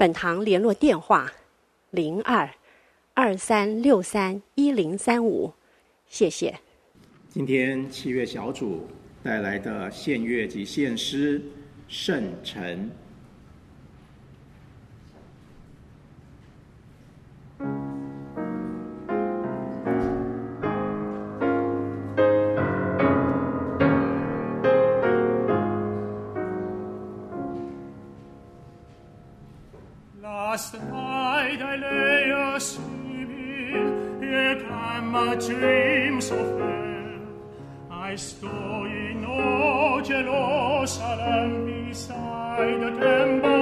本堂联络电话：零二二三六三一零三五，谢谢。今天七乐小组带来的献乐及献诗《圣城》。hast Here came my dreams of sofer. I stole in ogelos alam beside the temple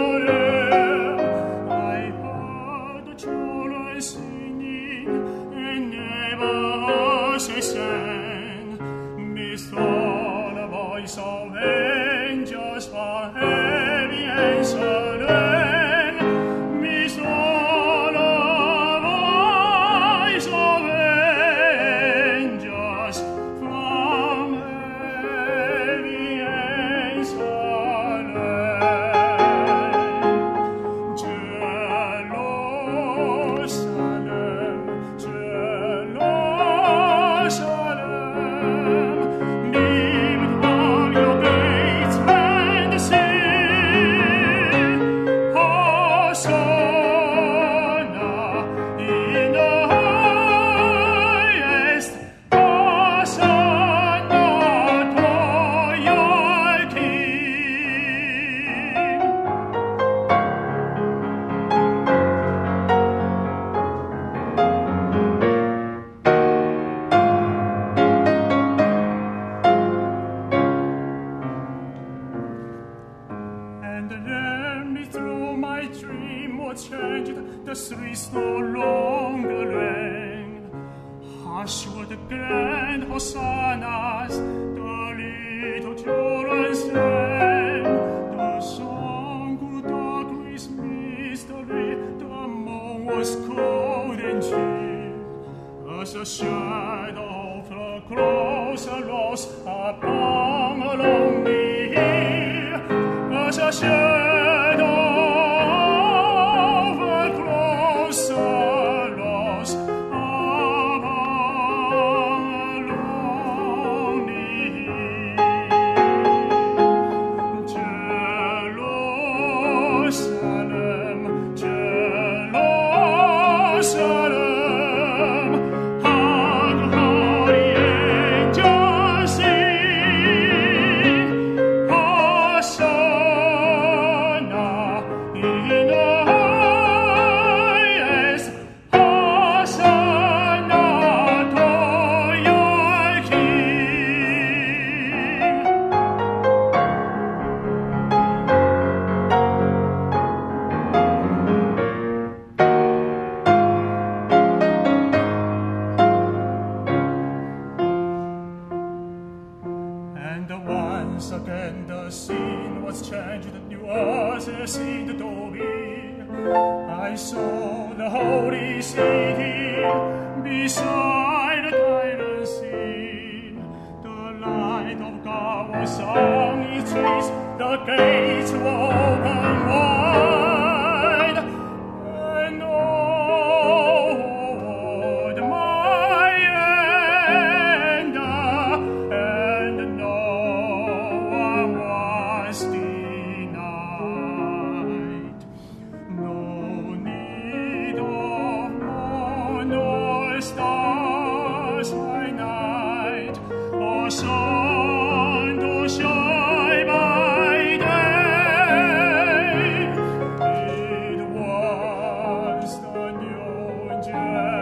oh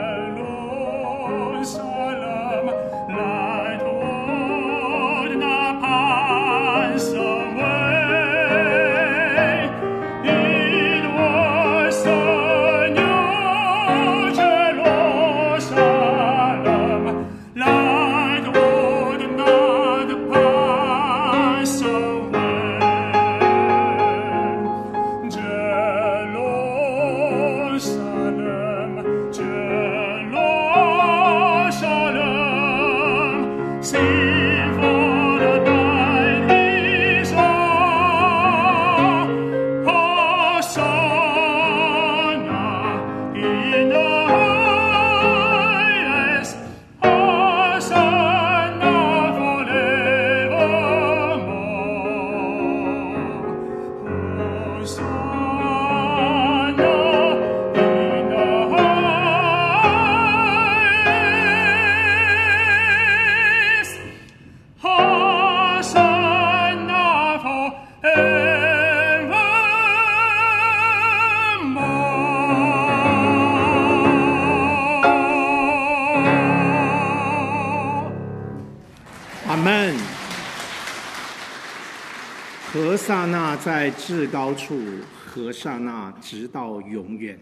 至高处，和刹那直到永远。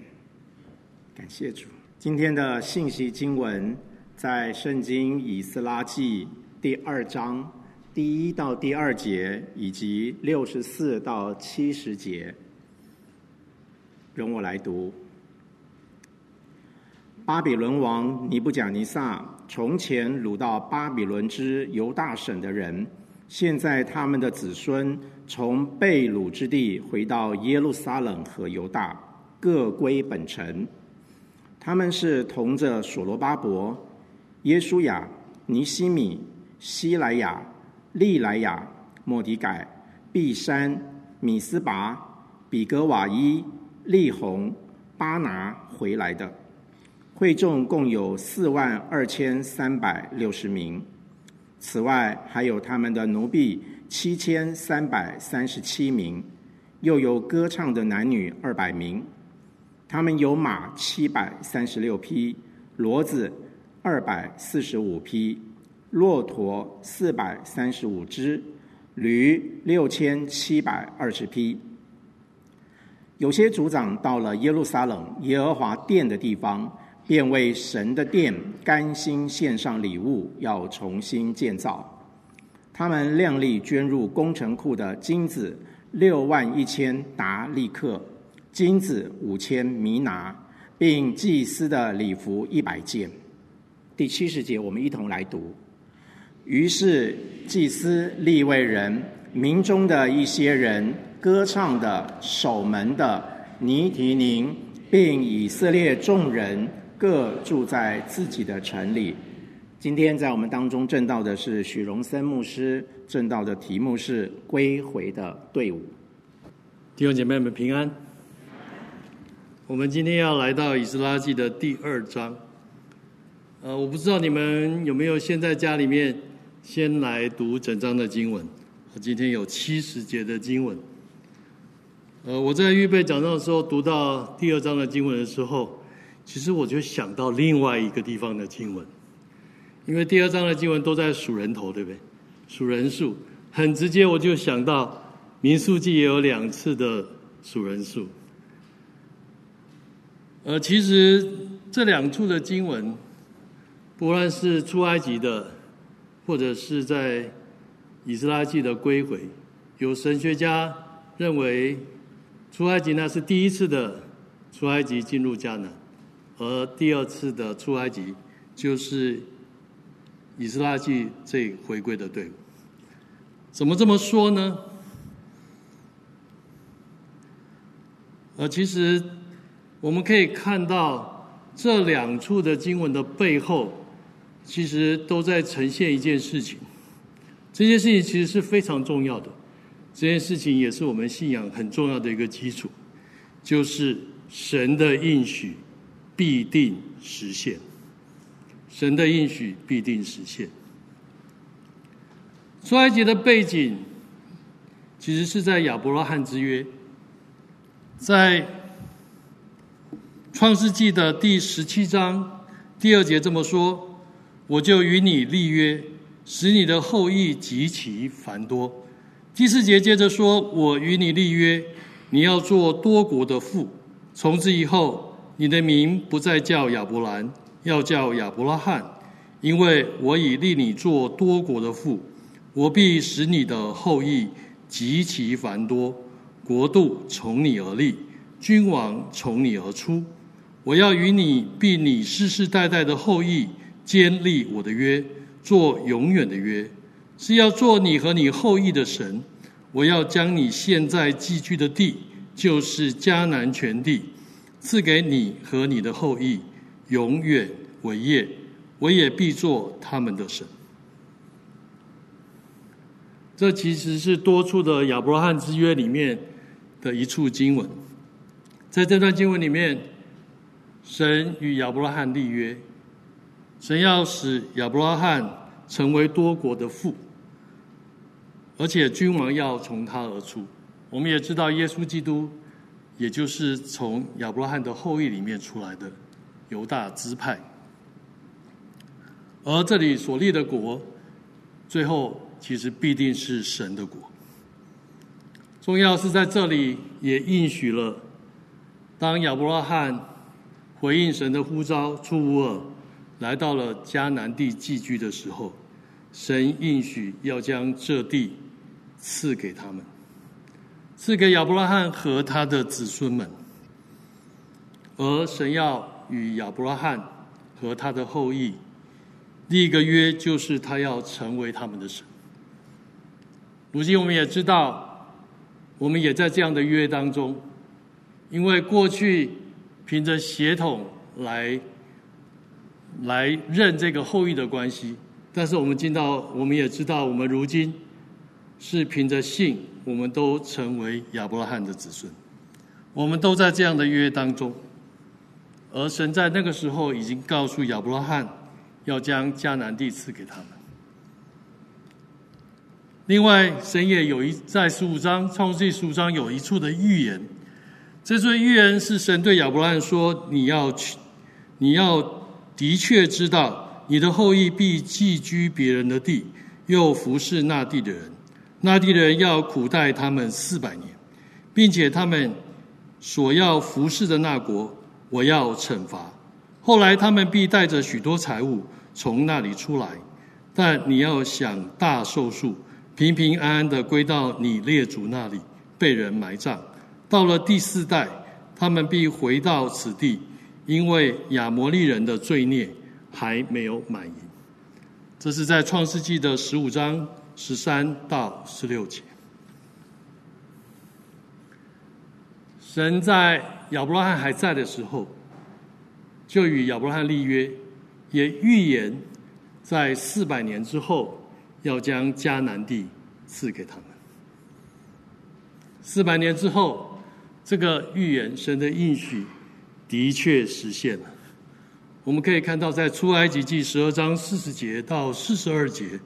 感谢主。今天的信息经文在圣经以斯拉记第二章第一到第二节，以及六十四到七十节。容我来读。巴比伦王尼布甲尼撒从前掳到巴比伦之犹大省的人，现在他们的子孙从被掳之地回到耶路撒冷和犹大，各归本城。他们是同着所罗巴伯、耶稣亚、尼西米、西莱亚、利莱亚、莫迪改、毕山、米斯拔、比格瓦伊、利红、巴拿回来的。会众共有四万二千三百六十名，此外还有他们的奴婢七千三百三十七名，又有歌唱的男女二百名。他们有马七百三十六匹，骡子二百四十五匹，骆驼四百三十五只，驴六千七百二十匹。有些族长到了耶路撒冷耶和华殿的地方。便为神的殿甘心献上礼物，要重新建造。他们量力捐入工程库的金子六万一千达利克，金子五千弥拿，并祭司的礼服一百件。第七十节，我们一同来读。于是祭司、利未人、民中的一些人、歌唱的、守门的、尼提宁，并以色列众人。各住在自己的城里。今天在我们当中证道的是许荣森牧师，证道的题目是“归回的队伍”。弟兄姐妹们平安。我们今天要来到以斯拉记的第二章。呃，我不知道你们有没有先在家里面先来读整章的经文。今天有七十节的经文。呃，我在预备讲道的时候，读到第二章的经文的时候。其实我就想到另外一个地方的经文，因为第二章的经文都在数人头，对不对？数人数，很直接，我就想到民数记也有两次的数人数。呃，其实这两处的经文，不论是出埃及的，或者是在以斯拉记的归回，有神学家认为出埃及那是第一次的出埃及进入迦南。而第二次的出埃及，就是以斯拉记这回归的队伍。怎么这么说呢？呃，其实我们可以看到这两处的经文的背后，其实都在呈现一件事情。这件事情其实是非常重要的，这件事情也是我们信仰很重要的一个基础，就是神的应许。必定实现，神的应许必定实现。出埃及的背景，其实是在亚伯拉罕之约，在创世纪的第十七章第二节这么说：“我就与你立约，使你的后裔极其繁多。”第四节接着说：“我与你立约，你要做多国的父，从此以后。”你的名不再叫亚伯兰，要叫亚伯拉罕，因为我已立你做多国的父，我必使你的后裔极其繁多，国度从你而立，君王从你而出。我要与你，并你世世代代的后裔坚立我的约，做永远的约，是要做你和你后裔的神。我要将你现在寄居的地，就是迦南全地。赐给你和你的后裔，永远为业，我也必做他们的神。这其实是多处的亚伯拉罕之约里面的一处经文。在这段经文里面，神与亚伯拉罕立约，神要使亚伯拉罕成为多国的父，而且君王要从他而出。我们也知道，耶稣基督。也就是从亚伯拉罕的后裔里面出来的犹大支派，而这里所立的国，最后其实必定是神的国。重要是在这里也应许了，当亚伯拉罕回应神的呼召出乌尔，来到了迦南地寄居的时候，神应许要将这地赐给他们，赐给亚伯拉罕和他的子孙们，而神要与亚伯拉罕和他的后裔立一个约，就是他要成为他们的神。如今我们也知道。我们也在这样的约当中，因为过去凭着血统来来认这个后裔的关系，但是我们进到，我们也知道，我们如今是凭着信，我们都成为亚伯拉罕的子孙，我们都在这样的约当中，而神在那个时候已经告诉亚伯拉罕，要将迦南地赐给他们。另外，神也有一在十五章创世记十五章有一处的预言，这处预言是神对亚伯拉罕说：“你要去，你要的确知道，你的后裔必寄居别人的地，又服侍那地的人。那地人要苦待他们四百年，并且他们所要服侍的那国，我要惩罚。后来他们必带着许多财物从那里出来，但你要想大寿数。”平平安安的归到你列祖那里，被人埋葬。到了第四代，他们必回到此地，因为亚摩利人的罪孽还没有满盈。这是在创世纪的十五章十三到十六节。神在亚伯拉罕还在的时候，就与亚伯拉罕立约，也预言在四百年之后。要将迦南地赐给他们。四百年之后，这个预言神的应许的确实现了。我们可以看到，在出埃及记十二章四十节到四十二节，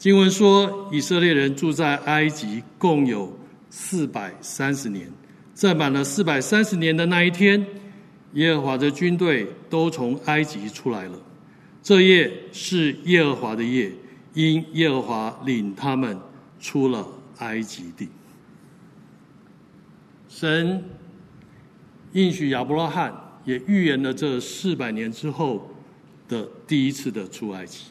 经文说，以色列人住在埃及共有四百三十年。在满了四百三十年的那一天，耶和华的军队都从埃及出来了。这夜是耶和华的夜。因耶和华领他们出了埃及地，神应许亚伯拉罕，也预言了这四百年之后的第一次的出埃及。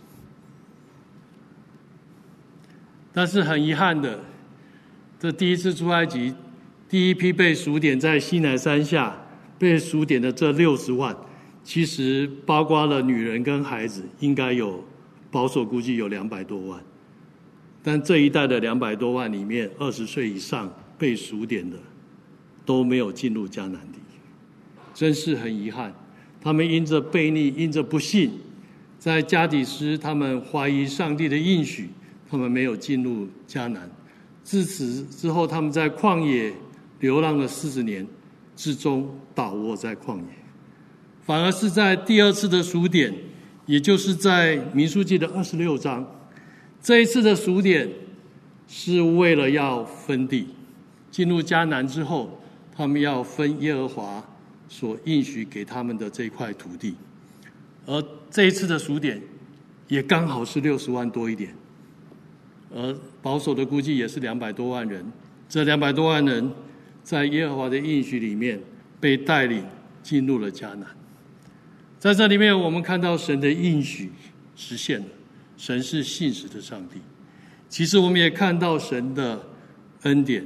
但是很遗憾的，这第一次出埃及，第一批被数点在西南山下被数点的这六十万，其实包括了女人跟孩子，应该有。保守估计有两百多万，但这一代的两百多万里面，二十岁以上被数点的都没有进入迦南地，真是很遗憾。他们因着悖逆，因着不信，在加底斯，他们怀疑上帝的应许，他们没有进入迦南。自此之后，他们在旷野流浪了四十年，至终倒卧在旷野。反而是在第二次的数点。也就是在民数记的二十六章，这一次的数点是为了要分地，进入迦南之后，他们要分耶和华所应许给他们的这块土地，而这一次的数点也刚好是六十万多一点，而保守的估计也是两百多万人。这两百多万人在耶和华的应许里面被带领进入了迦南。在这里面，我们看到神的应许实现了，神是信实的上帝。其实，我们也看到神的恩典。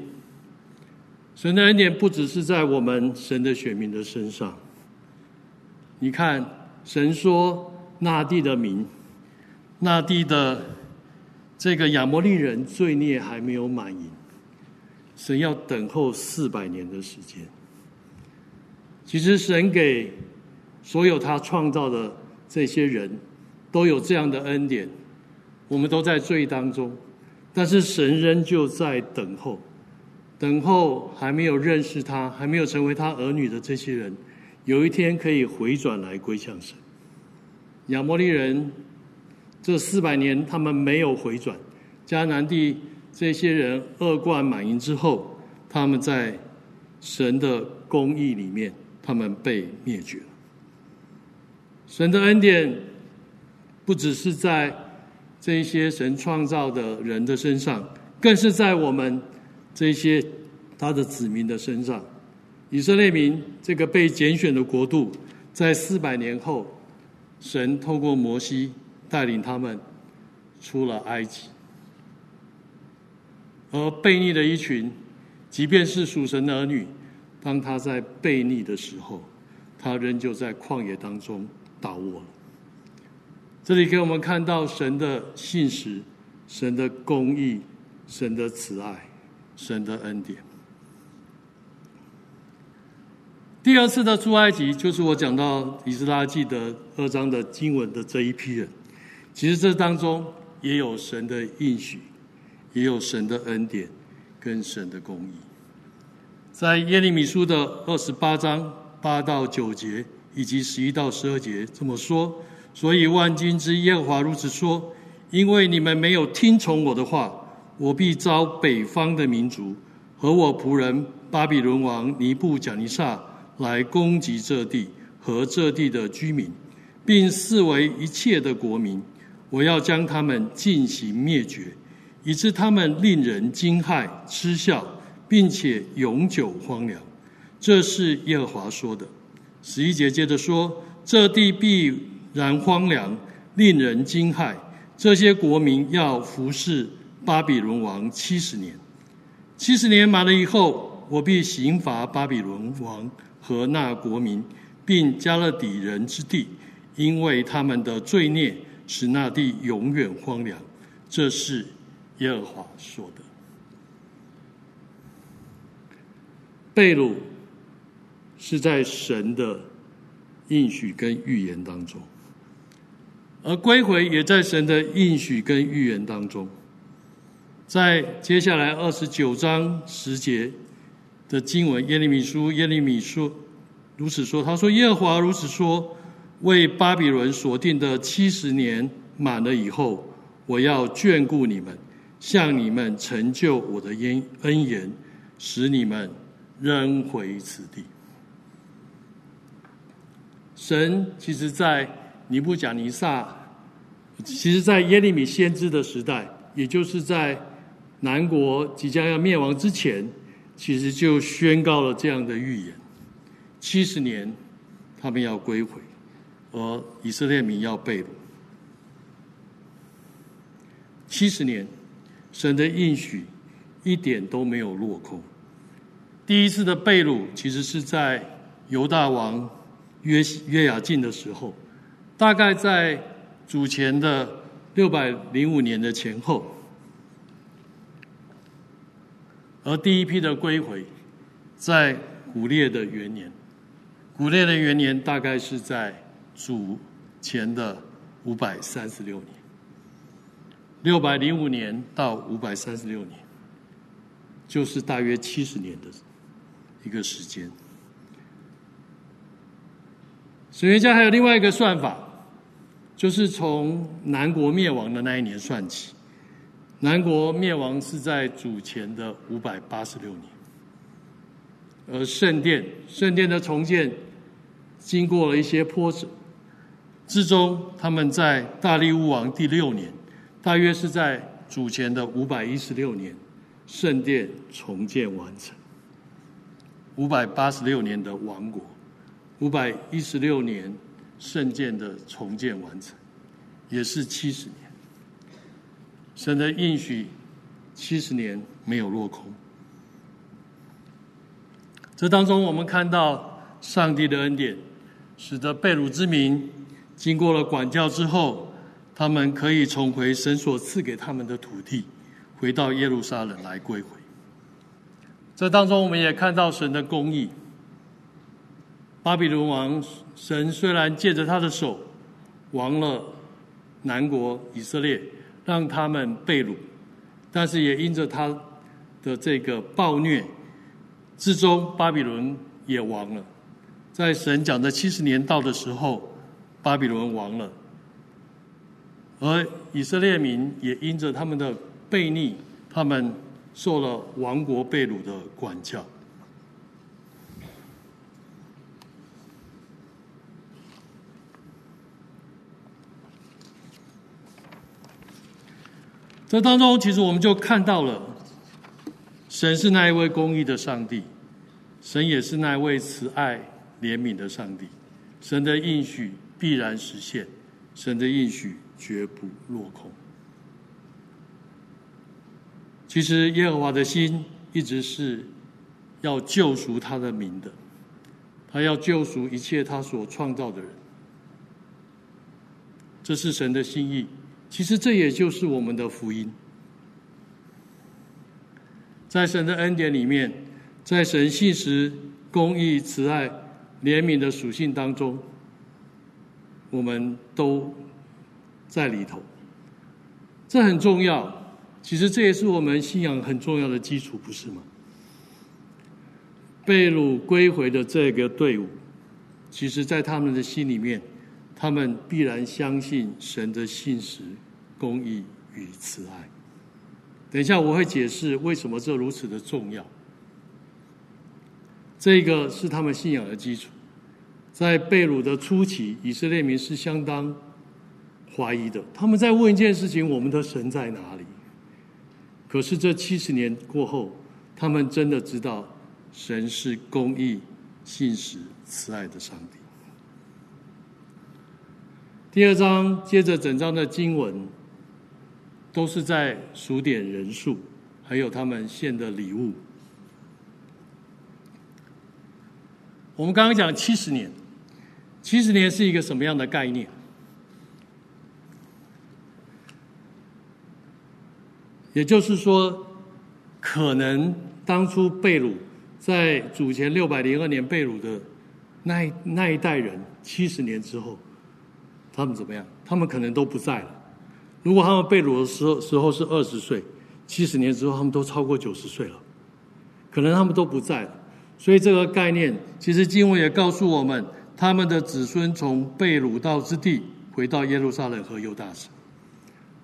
神的恩典不只是在我们神的选民的身上。你看，神说那地的民，那地的这个亚摩利人罪孽还没有满盈，神要等候四百年的时间。其实，神给。所有他创造的这些人，都有这样的恩典。我们都在罪当中，但是神仍旧在等候，等候还没有认识他、还没有成为他儿女的这些人，有一天可以回转来归向神。亚摩利人这四百年，他们没有回转。迦南地这些人恶贯满盈之后，他们在神的公义里面，他们被灭绝了。神的恩典不只是在这些神创造的人的身上，更是在我们这些他的子民的身上。以色列民这个被拣选的国度，在四百年后，神透过摩西带领他们出了埃及。而悖逆的一群，即便是属神的儿女，当他在悖逆的时候，他仍旧在旷野当中倒卧了。这里给我们看到神的信实、神的公义、神的慈爱、神的恩典。第二次的出埃及，就是我讲到以斯拉记的二章的经文的这一批人。其实这当中也有神的应许。也有神的恩典跟神的公义，在耶利米书的二十八章八到九节以及十一到十二节这么说：所以万军之耶和华如此说，因为你们没有听从我的话，我必招北方的民族和我仆人巴比伦王尼布甲尼撒来攻击这地和这地的居民，并视为一切的国民，我要将他们进行灭绝。以致他们令人惊骇、嗤笑，并且永久荒凉。这是耶和华说的。十一节接着说：这地必然荒凉，令人惊骇。这些国民要服侍巴比伦王七十年。七十年满了以后，我必刑罚巴比伦王和那国民，并加勒底人之地，因为他们的罪孽使那地永远荒凉。这是。耶和华说的，被掳是在神的应许跟预言当中，而归回也在神的应许跟预言当中。在接下来二十九章十节的经文，耶利米书耶利米说如此说：“他说耶和华如此说，为巴比伦所定的七十年满了以后，我要眷顾你们。”向你们成就我的恩恩言，使你们仍回此地。神其实，在尼布甲尼撒，其实，在耶利米先知的时代，也就是在南国即将要灭亡之前，其实就宣告了这样的预言：七十年，他们要归回，而以色列民要被掳。七十年。神的应许一点都没有落空。第一次的被掳其实是在犹大王约约雅敬的时候，大概在主前的六百零五年的前后。而第一批的归回，在古列的元年，古列的元年大概是在主前的五百三十六年。六百零五年到五百三十六年，就是大约七十年的一个时间。神学家还有另外一个算法，就是从南国灭亡的那一年算起。南国灭亡是在主前的五百八十六年，而圣殿圣殿的重建经过了一些波折，之中他们在大利乌王第六年。大约是在主前的五百一十六年，圣殿重建完成。五百八十六年的王国，五百一十六年圣殿的重建完成，也是七十年。神的应许，七十年没有落空。这当中，我们看到上帝的恩典，使得被掳之民经过了管教之后。他们可以重回神所赐给他们的土地，回到耶路撒冷来归回。这当中，我们也看到神的公义。巴比伦王神虽然借着他的手亡了南国以色列，让他们被掳，但是也因着他的这个暴虐之中，巴比伦也亡了。在神讲的七十年到的时候，巴比伦亡了。而以色列民也因着他们的悖逆，他们受了亡国被掳的管教。这当中，其实我们就看到了神是那一位公义的上帝，神也是那一位慈爱怜悯的上帝。神的应许必然实现，神的应许绝不落空。其实耶和华的心一直是要救赎他的民的，他要救赎一切他所创造的人，这是神的心意。其实这也就是我们的福音。在神的恩典里面，在神信实、公义、慈爱、怜悯的属性当中，我们都在里头，这很重要。其实这也是我们信仰很重要的基础，不是吗？被掳归回的这个队伍，其实，在他们的心里面，他们必然相信神的信实、公义与慈爱。等一下，我会解释为什么这如此的重要。这个是他们信仰的基础。在被掳的初期，以色列民是相当怀疑的。他们在问一件事情：我们的神在哪里？可是这七十年过后，他们真的知道神是公义、信实、慈爱的上帝。第二章接着整章的经文，都是在数点人数，还有他们献的礼物。我们刚刚讲七十年，七十年是一个什么样的概念？也就是说，可能当初被掳在主前六百零二年被掳的那那一代人，七十年之后，他们怎么样？他们可能都不在了。如果他们被掳的时候时候是二十岁，七十年之后他们都超过九十岁了，可能他们都不在了。所以这个概念，其实经文也告诉我们，他们的子孙从被掳到之地回到耶路撒冷和犹大省。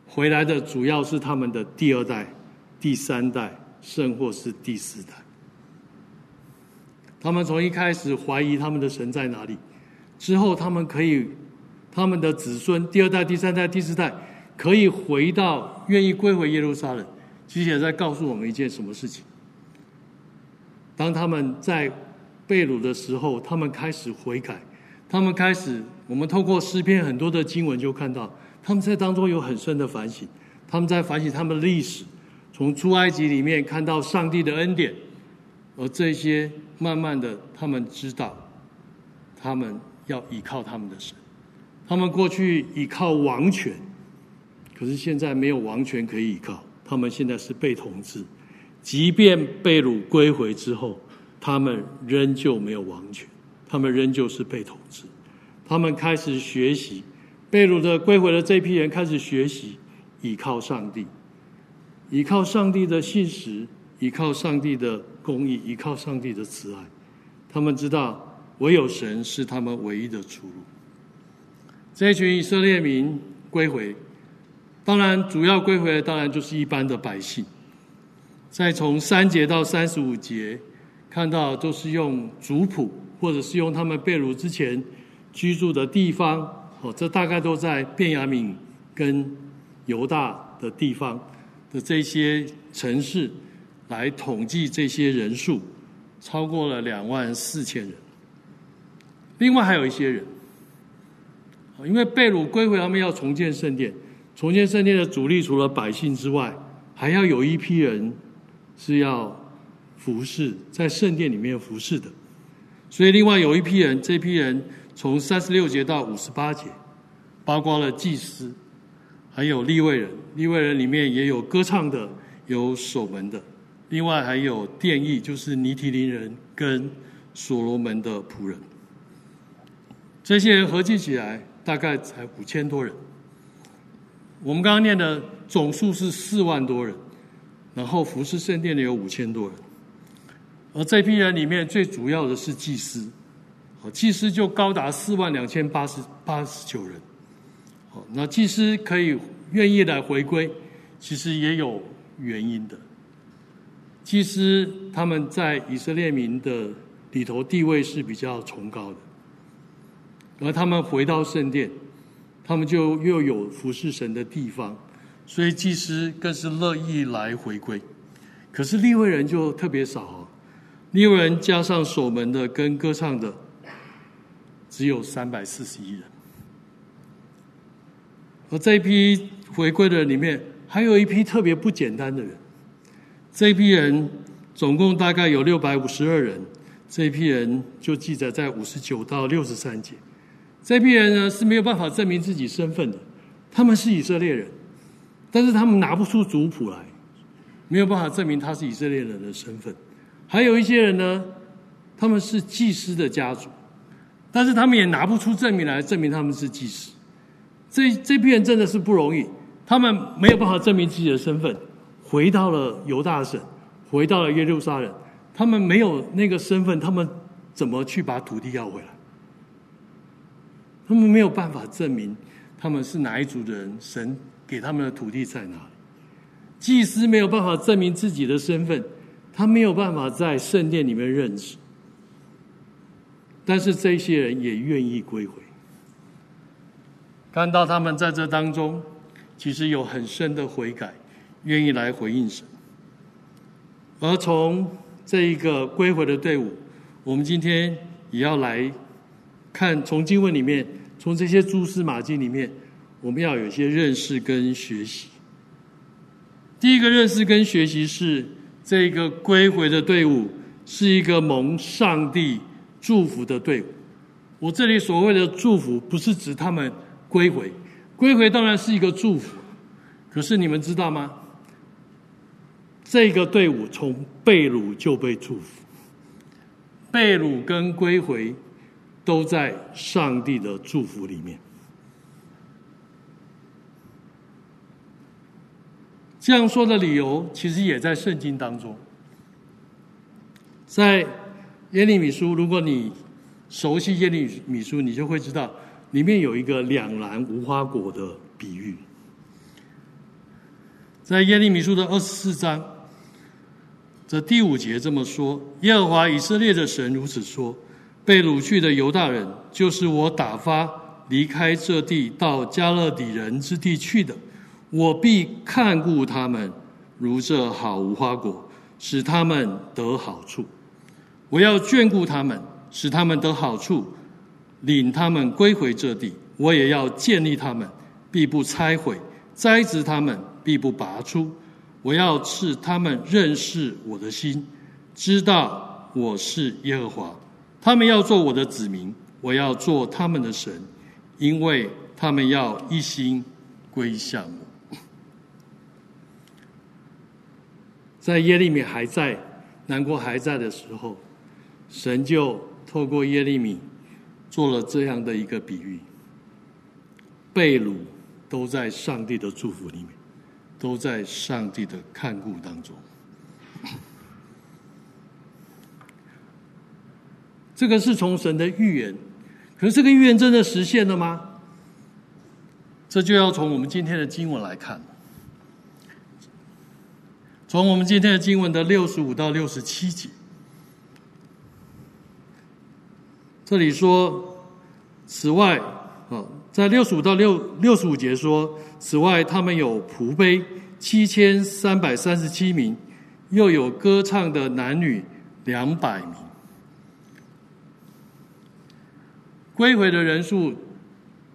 回来的主要是他们的第二代、第三代，甚或是第四代。他们从一开始怀疑他们的神在哪里，之后他们可以，他们的子孙第二代、第三代、第四代可以回到，愿意归回耶路撒冷。其实也在告诉我们一件什么事情？当他们在被掳的时候，他们开始悔改，他们开始，我们透过诗篇很多的经文就看到。他们在当中有很深的反省，他们在反省他们的历史，从出埃及里面看到上帝的恩典，而这些慢慢的，他们知道，他们要依靠他们的神。他们过去依靠王权，可是现在没有王权可以依靠，他们现在是被统治。即便被掳归回之后，他们仍旧没有王权，他们仍旧是被统治。他们开始学习。被掳的归回的这批人开始学习倚靠上帝，倚靠上帝的信实，倚靠上帝的公义，倚靠上帝的慈爱。他们知道唯有神是他们唯一的出路。这一群以色列民归回，当然主要归回的当然就是一般的百姓。再从三节到三十五节，看到都是用族谱，或者是用他们被掳之前居住的地方。哦，这大概都在便雅悯跟犹大的地方的这些城市来统计这些人数，超过了两万四千人。另外还有一些人，因为被掳归回，他们要重建圣殿。重建圣殿的主力除了百姓之外，还要有一批人是要服侍在圣殿里面服侍的。所以另外有一批人，这批人。从三十六节到五十八节，包括了祭司，还有立位人。立位人里面也有歌唱的，有守门的，另外还有殿役，就是尼提林人跟所罗门的仆人。这些人合计起来大概才五千多人。我们刚刚念的总数是四万多人，然后服侍圣殿的有五千多人。而这批人里面最主要的是祭司。祭司就高达四万两千八十八十九人。好，那祭司可以愿意来回归，其实也有原因的。祭司他们在以色列民的里头地位是比较崇高的，而他们回到圣殿，他们就又有服侍神的地方，所以祭司更是乐意来回归。可是立位人就特别少，六人加上守门的跟歌唱的，只有三百四十一人。而这一批回归的人里面，还有一批特别不简单的人。这一批人总共大概有六百五十二人。这一批人就记载在五十九到六十三节。这批人呢是没有办法证明自己身份的，他们是以色列人，但是他们拿不出族谱来，没有办法证明他是以色列人的身份。还有一些人呢，他们是祭司的家族，但是他们也拿不出证明来证明他们是祭司。这这批人真的是不容易，他们没有办法证明自己的身份，回到了犹大省，回到了耶路撒冷，他们没有那个身份，他们怎么去把土地要回来？他们没有办法证明他们是哪一族的人，神给他们的土地在哪里？祭司没有办法证明自己的身份，他没有办法在圣殿里面认识，但是这些人也愿意归回。看到他们在这当中，其实有很深的悔改，愿意来回应神。而从这一个归回的队伍，我们今天也要来看，从经文里面，从这些蛛丝马迹里面，我们要有一些认识跟学习。第一个认识跟学习是，这个归回的队伍是一个蒙上帝祝福的队伍。我这里所谓的祝福，不是指他们。归回，归回当然是一个祝福，可是你们知道吗？这个队伍从被掳就被祝福，被掳跟归回都在上帝的祝福里面。这样说的理由，其实也在圣经当中，在耶利米书，如果你熟悉耶利米书，你就会知道。里面有一个两篮无花果的比喻，在耶利米书的二十四章这第五节这么说：“耶和华以色列的神如此说：被掳去的犹大人，就是我打发离开这地到迦勒底人之地去的，我必看顾他们，如这好无花果，使他们得好处。我要眷顾他们，使他们得好处。”领他们归回这地，我也要建立他们，必不拆毁；栽植他们，必不拔出。我要赐他们认识我的心，知道我是耶和华。他们要做我的子民，我要做他们的神，因为他们要一心归向我。在耶利米还在，南国还在的时候，神就透过耶利米。做了这样的一个比喻，被掳都在上帝的祝福里面，都在上帝的看顾当中。这个是从神的预言，可是这个预言真的实现了吗？这就要从我们今天的经文来看，从我们今天的经文的六十五到六十七节。这里说，此外，啊，在六十五到六六十五节说，此外他们有仆碑七千三百三十七名，又有歌唱的男女两百名。归回的人数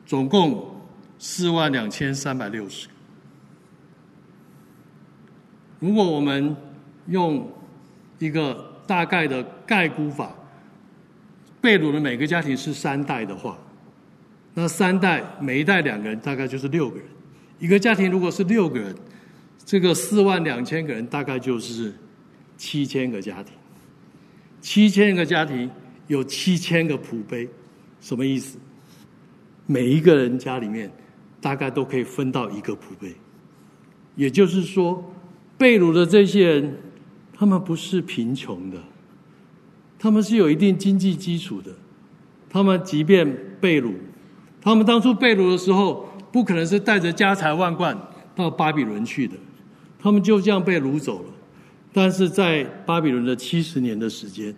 总共四万两千三百六十。如果我们用一个大概的概估法。被掳的每个家庭是三代的话，那三代每一代两个人，大概就是六个人。一个家庭如果是六个人，这个四万两千个人大概就是七千个家庭。七千个家庭有七千个仆婢，什么意思？每一个人家里面大概都可以分到一个仆婢。也就是说，被掳的这些人，他们不是贫穷的。他们是有一定经济基础的，他们即便被掳，他们当初被掳的时候，不可能是带着家财万贯到巴比伦去的，他们就这样被掳走了。但是在巴比伦的七十年的时间，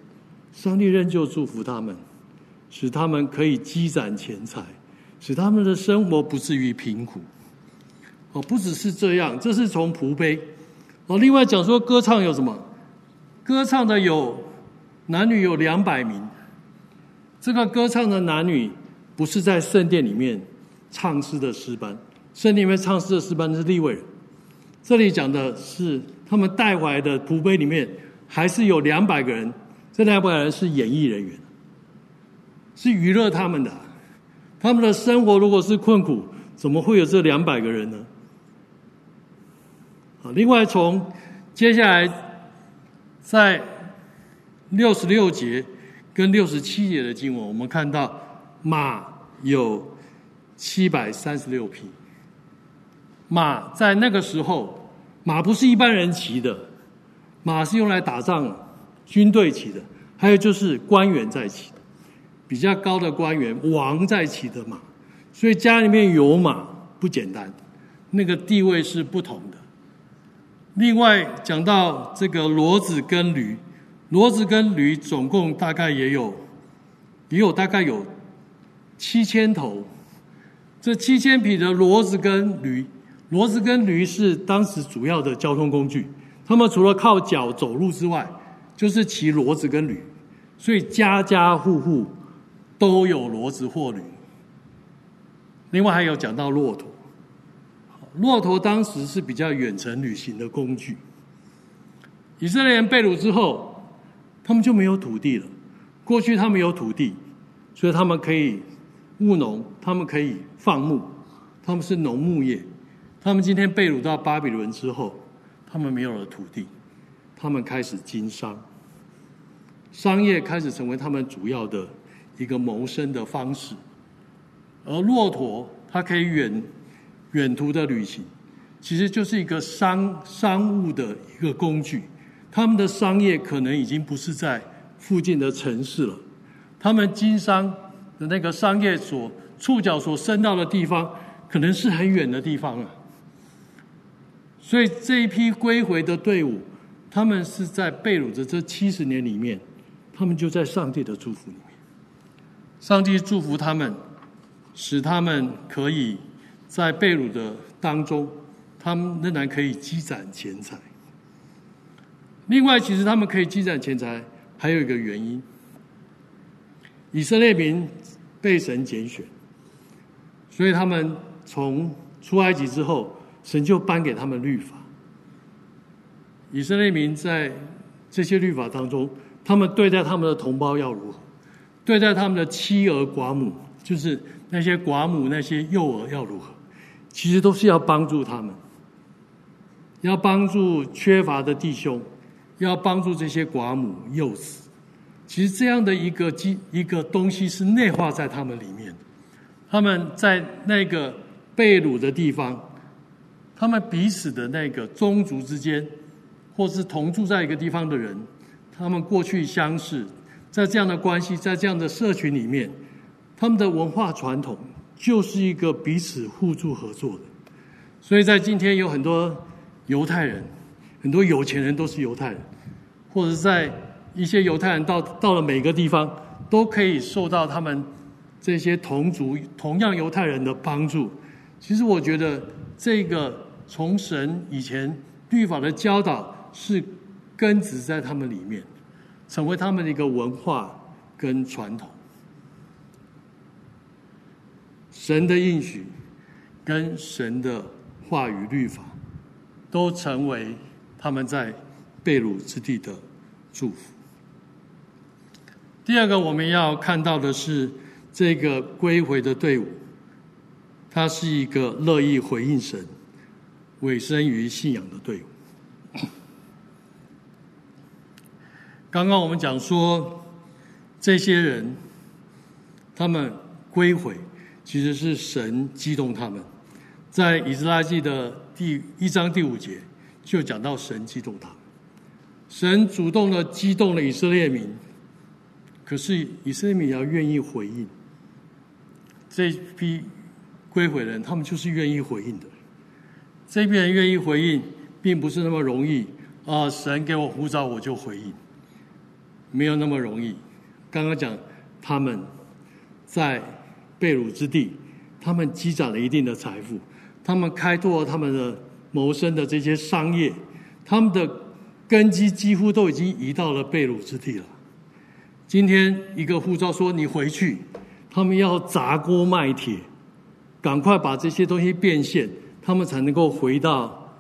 上帝仍旧祝福他们，使他们可以积攒钱财，使他们的生活不至于贫苦。哦，不只是这样，这是从仆哦，另外讲说歌唱有什么？歌唱的有男女有两百名。这个歌唱的男女不是在圣殿里面唱诗的诗班，圣殿里面唱诗的诗班是利未人。这里讲的是他们带回来的仆碑里面，还是有两百个人。这两百个人是演艺人员，是娱乐他们的。他们的生活如果是困苦，怎么会有这两百个人呢？另外从接下来在六十六节跟六十七节的经文，我们看到马有七百三十六匹。马在那个时候，马不是一般人骑的，马是用来打仗、军队骑的，还有就是官员在骑的，比较高的官员、王在骑的马，所以家里面有马不简单，那个地位是不同的。另外讲到这个骡子跟驴，骡子跟驴总共大概也有，也有大概有七千头，这七千匹的骡子跟驴。骡子跟驴是当时主要的交通工具，他们除了靠脚走路之外，就是骑骡子跟驴，所以家家户户都有骡子或驴。另外还有讲到骆驼，骆驼当时是比较远程旅行的工具。以色列人被掳之后，他们就没有土地了。过去他们有土地，所以他们可以务农，他们可以放牧，他们是农牧业。他们今天被掳到巴比伦之后，他们没有了土地，他们开始经商，商业开始成为他们主要的一个谋生的方式。而骆驼，它可以远远途的旅行，其实就是一个商商务的一个工具。他们的商业可能已经不是在附近的城市了，他们经商的那个商业所触角所伸到的地方，可能是很远的地方了。所以这一批归回的队伍，他们是在被掳的这七十年里面，他们就在上帝的祝福里面。上帝祝福他们，使他们可以在被掳的当中，他们仍然可以积攒钱财。另外，其实他们可以积攒钱财，还有一个原因：以色列民被神拣选，所以他们从出埃及之后。神就颁给他们律法。以色列民在这些律法当中，他们对待他们的同胞要如何？对待他们的妻儿寡母，就是那些寡母、那些幼儿要如何？其实都是要帮助他们，要帮助缺乏的弟兄，要帮助这些寡母幼子。其实这样的一个基一个东西是内化在他们里面。他们在那个被掳的地方。他们彼此的那个宗族之间，或是同住在一个地方的人，他们过去相识，在这样的关系，在这样的社群里面，他们的文化传统就是一个彼此互助合作的。所以在今天有很多犹太人，很多有钱人都是犹太人，或者在一些犹太人到到了每个地方，都可以受到他们这些同族同样犹太人的帮助。其实我觉得这个。从神以前律法的教导是根植在他们里面，成为他们的一个文化跟传统。神的应许跟神的话语律法，都成为他们在被掳之地的祝福。第二个我们要看到的是这个归回的队伍，他是一个乐意回应神。委身于信仰的队伍。刚刚我们讲说，这些人他们归回，其实是神激动他们。在以斯拉记的第一章第五节就讲到神激动他们，神主动的激动了以色列民，可是以色列民要愿意回应。这批归回人，他们就是愿意回应的。这批人愿意回应，并不是那么容易啊！神给我呼召，我就回应，没有那么容易。刚刚讲他们在被掳之地，他们积攒了一定的财富，他们开拓他们的谋生的这些商业，他们的根基几乎都已经移到了被掳之地了。今天一个护照说你回去，他们要砸锅卖铁，赶快把这些东西变现，他们才能够回到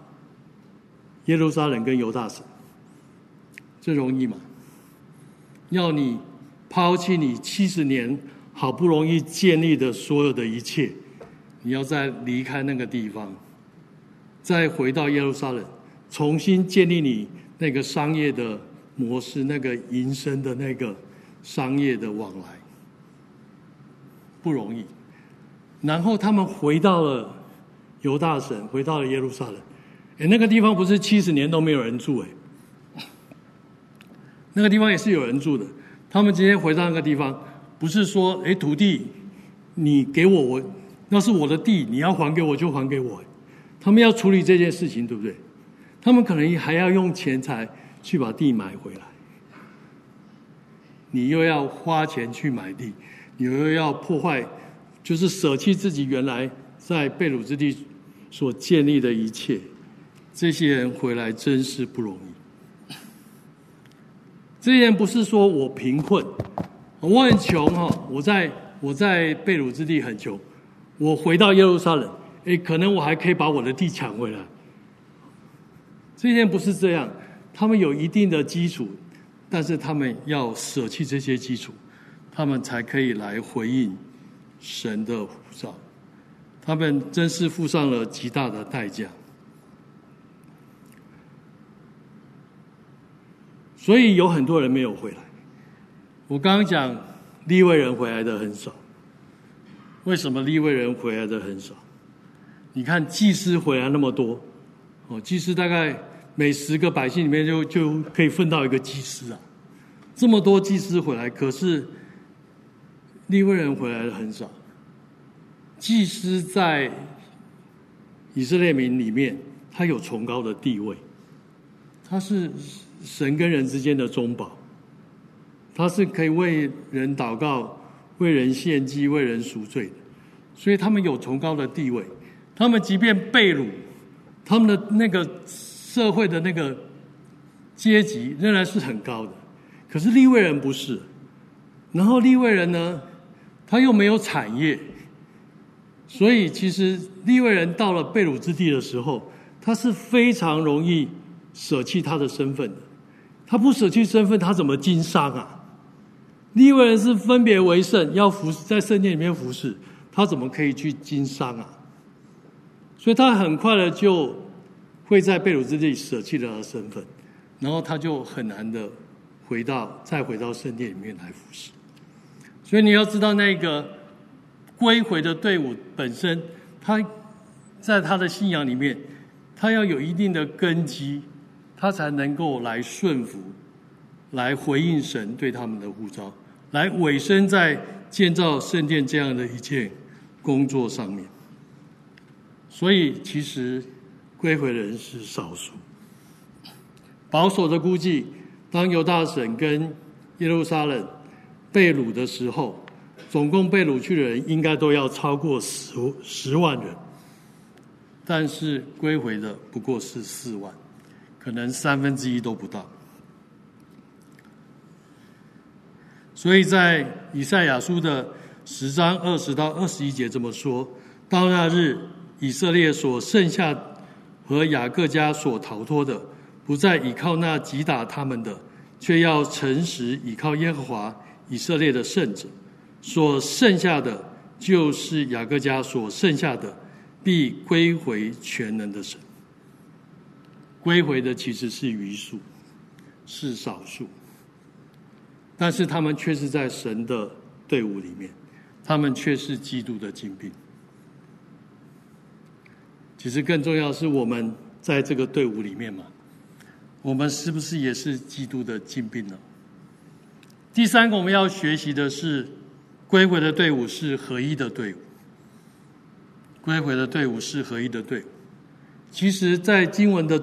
耶路撒冷跟犹大省。这容易吗？要你抛弃你七十年好不容易建立的所有的一切，你要再离开那个地方，再回到耶路撒冷，重新建立你那个商业的模式，那个营生的那个商业的往来，不容易。然后他们回到了犹大省，回到了耶路撒冷。哎，那个地方不是七十年都没有人住哎。那个地方也是有人住的。他们今天回到那个地方，不是说，哎，土地你给我，我那是我的地，你要还给我就还给我。他们要处理这件事情，对不对？他们可能还要用钱财去把地买回来。你又要花钱去买地，你又要破坏，就是舍弃自己原来在被掳之地所建立的一切。这些人回来真是不容易。这些人不是说我贫困，我很穷哈，我在我在贝鲁之地很穷，我回到耶路撒冷，诶，可能我还可以把我的地抢回来。这些不是这样，他们有一定的基础，但是他们要舍弃这些基础，他们才可以来回应神的呼召。他们真是付上了极大的代价。所以有很多人没有回来。我刚刚讲利未人回来的很少，为什么利未人回来的很少？你看祭司回来那么多，哦，祭司大概每十个百姓里面就就可以分到一个祭司啊，这么多祭司回来，可是利未人回来的很少。祭司在以色列民里面，他有崇高的地位，他是。神跟人之间的中保，他是可以为人祷告、为人献祭、为人赎罪的，所以他们有崇高的地位。他们即便被掳，他们的那个社会的那个阶级仍然是很高的。可是利未人不是，然后利未人呢，他又没有产业，所以其实利未人到了被掳之地的时候，他是非常容易舍弃他的身份的。他不舍弃身份，他怎么经商啊？利未人是分别为圣，要服在圣殿里面服侍，他怎么可以去经商啊？所以他很快的就会在被掳之地舍弃了他的身份，然后他就很难的回到再回到圣殿里面来服侍。所以你要知道，那个归回的队伍本身，他在他的信仰里面，他要有一定的根基。他才能够来顺服，来回应神对他们的呼召，来委身在建造圣殿这样的一件工作上面。所以，其实归回的人是少数。保守的估计，当犹大省跟耶路撒冷被掳的时候，总共被掳去的人应该都要超过十十万人，但是归回的不过是四万。可能三分之一都不到，所以在以赛亚书的十章二十到二十一节这么说：到那日，以色列所剩下和雅各家所逃脱的，不再倚靠那击打他们的，却要诚实倚靠耶和华以色列的圣者。所剩下的，就是雅各家所剩下的，必归回全能的神。归回的其实是余数，是少数，但是他们却是在神的队伍里面，他们却是基督的精兵。其实更重要是我们在这个队伍里面嘛，我们是不是也是基督的精兵呢？第三个我们要学习的是，归回的队伍是合一的队伍，归回的队伍是合一的队伍。其实，在经文的。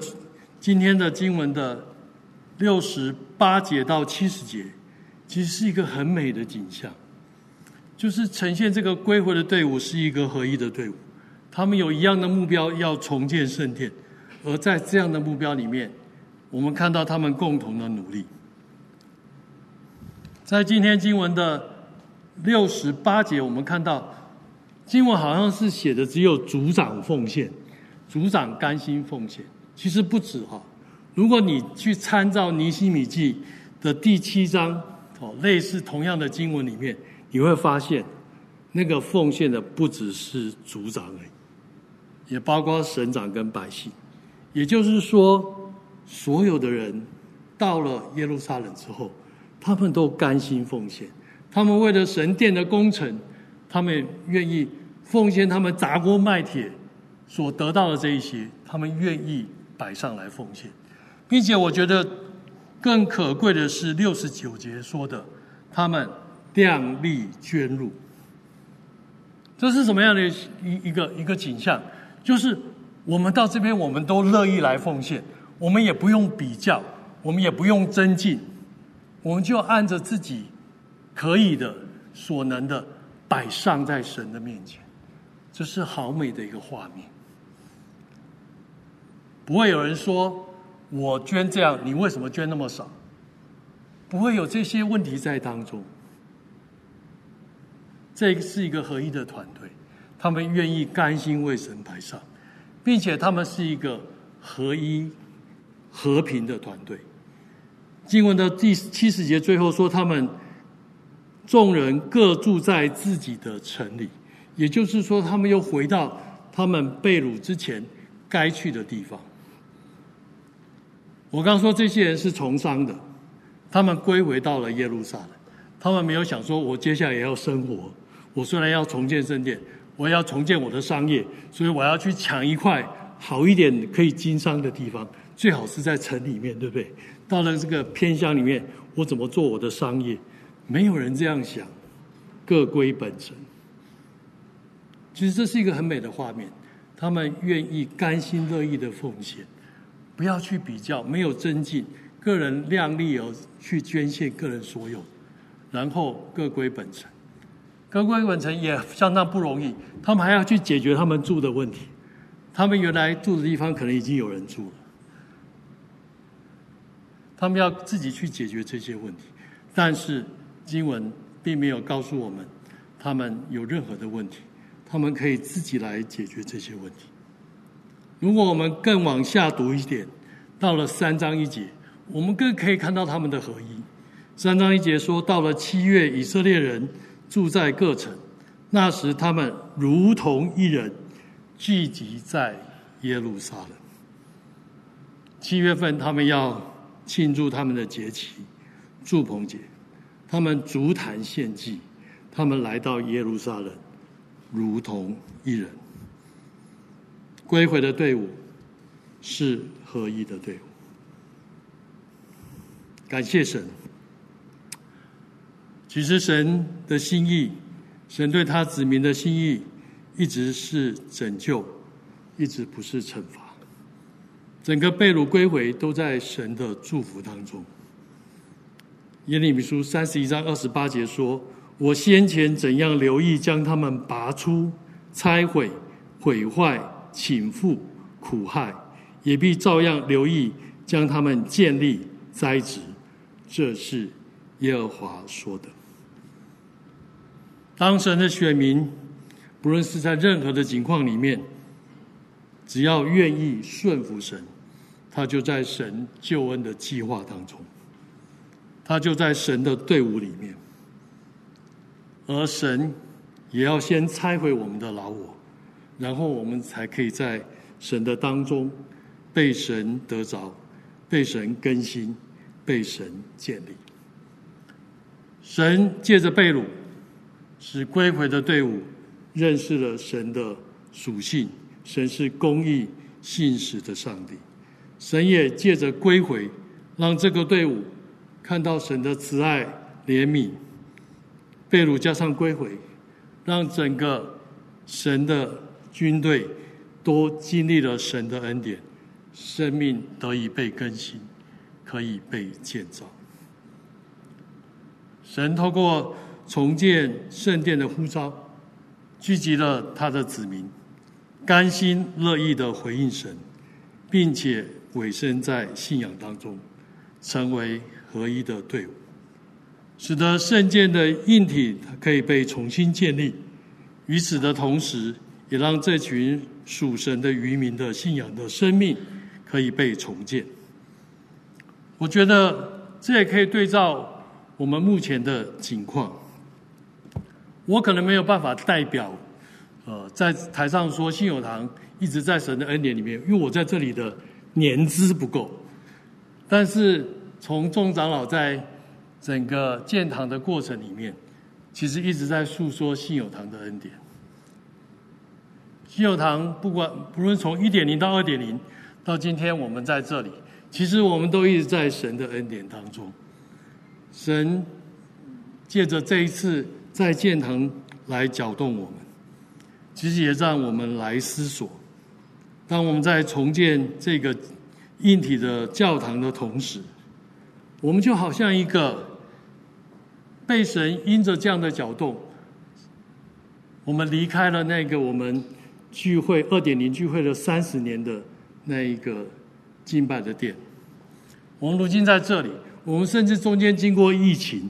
今天的经文的六十八节到七十节，其实是一个很美的景象，就是呈现这个归回的队伍是一个合一的队伍，他们有一样的目标，要重建圣殿，而在这样的目标里面，我们看到他们共同的努力。在今天经文的六十八节，我们看到经文好像是写的只有族长奉献，族长甘心奉献，其实不止哈。如果你去参照尼希米记的第七章哦，类似同样的经文里面，你会发现那个奉献的不只是族长而已，也包括省长跟百姓。也就是说，所有的人到了耶路撒冷之后，他们都甘心奉献。他们为了神殿的工程，他们愿意奉献他们砸锅卖铁所得到的这一些，他们愿意摆上来奉献，并且我觉得更可贵的是六十九节说的，他们量力捐入。这是什么样的一一个一个景象？就是。我们到这边，我们都乐意来奉献，我们也不用比较，我们也不用增进，我们就按着自己可以的、所能的摆上在神的面前，这是好美的一个画面。不会有人说我捐这样，你为什么捐那么少？不会有这些问题在当中。这是一个合一的团队，他们愿意甘心为神摆上。并且他们是一个合一、和平的团队。经文的第七十节最后说，他们众人各住在自己的城里，也就是说，他们又回到他们被掳之前该去的地方。我刚说这些人是从商的，他们归回到了耶路撒冷，他们没有想说，我接下来也要生活。我虽然要重建圣殿。我要重建我的商业，所以我要去抢一块好一点可以经商的地方，最好是在城里面，对不对？到了这个偏乡里面，我怎么做我的商业？没有人这样想，各归本城。其实这是一个很美的画面，他们愿意甘心乐意的奉献，不要去比较，没有增进，个人量力而去捐献个人所有，然后各归本城。各归本城也相当不容易，他们还要去解决他们住的问题。他们原来住的地方可能已经有人住了，他们要自己去解决这些问题。但是经文并没有告诉我们，他们有任何的问题，他们可以自己来解决这些问题。如果我们更往下读一点，到了三章一节，我们更可以看到他们的合一。三章一节说，到了七月，以色列人。住在各城，那时他们如同一人，聚集在耶路撒冷。七月份，他们要庆祝他们的节期，祝棚节。他们足坛献祭，他们来到耶路撒冷，如同一人。归回的队伍是合一的队伍。感谢神。其实神的心意，神对他子民的心意，一直是拯救，一直不是惩罚。整个被掳归回都在神的祝福当中。耶利米书三十一章二十八节说：“我先前怎样留意将他们拔出、拆毁、毁坏、倾覆、苦害，也必照样留意将他们建立、栽植。”这是耶和华说的。当神的选民，不论是在任何的境况里面，只要愿意顺服神，他就在神救恩的计划当中，他就在神的队伍里面，而神也要先拆毁我们的老我，然后我们才可以在神的当中被神得着，被神更新，被神建立。神借着被掳。使归回的队伍认识了神的属性，神是公义信实的上帝。神也借着归回，让这个队伍看到神的慈爱怜悯。被掳加上归回，让整个神的军队都经历了神的恩典，生命得以被更新，可以被建造。神透过。重建圣殿的呼召，聚集了他的子民，甘心乐意的回应神，并且委身在信仰当中，成为合一的队伍，使得圣殿的硬体可以被重新建立。与此的同时，也让这群属神的渔民的信仰的生命可以被重建。我觉得这也可以对照我们目前的情况。我可能没有办法代表，呃，在台上说信友堂一直在神的恩典里面，因为我在这里的年资不够。但是从众长老在整个建堂的过程里面，其实一直在诉说信友堂的恩典。信友堂不管不论从一点零到二点零，到今天我们在这里，其实我们都一直在神的恩典当中。神借着这一次在建堂来搅动我们，其实也让我们来思索：当我们在重建这个硬体的教堂的同时，我们就好像一个。被神因着这样的搅动，我们离开了那个我们聚会二点零聚会了三十年的那一个敬拜的殿。我们如今在这里，我们甚至中间经过疫情，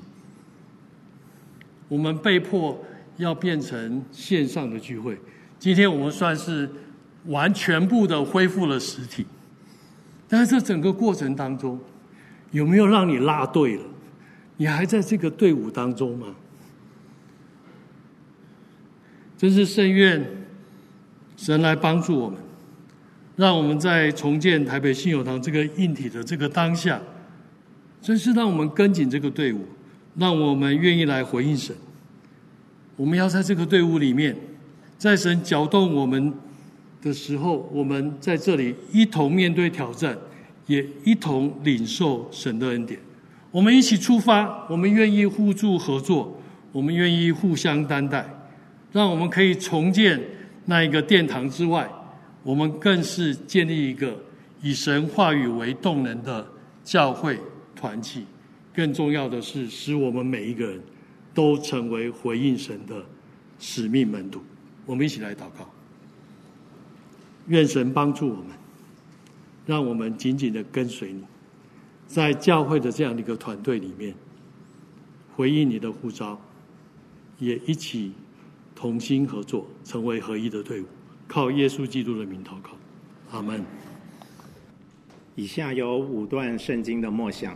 我们被迫要变成线上的聚会。今天我们算是完全部的恢复了实体，但是这整个过程当中，有没有让你落队了？你还在这个队伍当中吗？真是圣愿神来帮助我们，让我们在重建台北信友堂这个硬体的这个当下，真是让我们跟紧这个队伍，让我们愿意来回应神。我们要在这个队伍里面，在神搅动我们的时候，我们在这里一同面对挑战，也一同领受神的恩典。我们一起出发，我们愿意互助合作，我们愿意互相担待，让我们可以重建那一个殿堂之外，我们更是建立一个以神话语为动能的教会团体。更重要的是，使我们每一个人都成为回应神的使命门徒。我们一起来祷告，愿神帮助我们，让我们紧紧的跟随你。在教会的这样的一个团队里面，回应你的呼召，也一起同心合作，成为合一的队伍。靠耶稣基督的名祷告，阿门。以下有五段圣经的默想。